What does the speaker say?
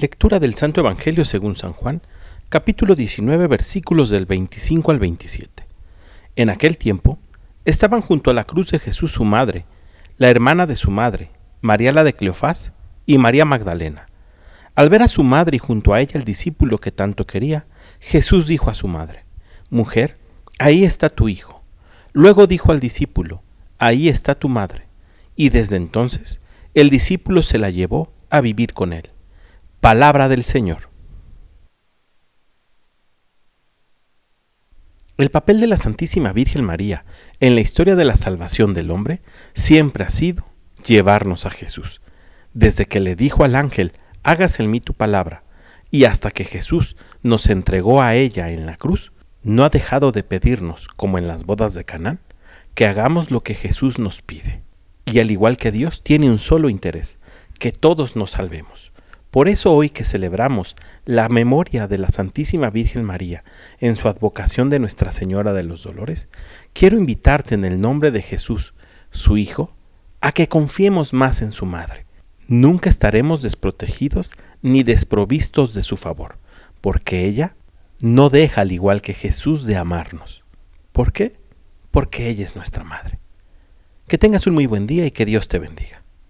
Lectura del Santo Evangelio según San Juan, capítulo 19, versículos del 25 al 27. En aquel tiempo, estaban junto a la cruz de Jesús su madre, la hermana de su madre, María la de Cleofás y María Magdalena. Al ver a su madre y junto a ella el discípulo que tanto quería, Jesús dijo a su madre, Mujer, ahí está tu hijo. Luego dijo al discípulo, Ahí está tu madre. Y desde entonces el discípulo se la llevó a vivir con él. Palabra del Señor. El papel de la Santísima Virgen María en la historia de la salvación del hombre siempre ha sido llevarnos a Jesús. Desde que le dijo al ángel, hágase en mí tu palabra, y hasta que Jesús nos entregó a ella en la cruz, no ha dejado de pedirnos, como en las bodas de Canaán, que hagamos lo que Jesús nos pide. Y al igual que Dios, tiene un solo interés, que todos nos salvemos. Por eso hoy que celebramos la memoria de la Santísima Virgen María en su advocación de Nuestra Señora de los Dolores, quiero invitarte en el nombre de Jesús, su Hijo, a que confiemos más en su Madre. Nunca estaremos desprotegidos ni desprovistos de su favor, porque ella no deja al igual que Jesús de amarnos. ¿Por qué? Porque ella es nuestra Madre. Que tengas un muy buen día y que Dios te bendiga.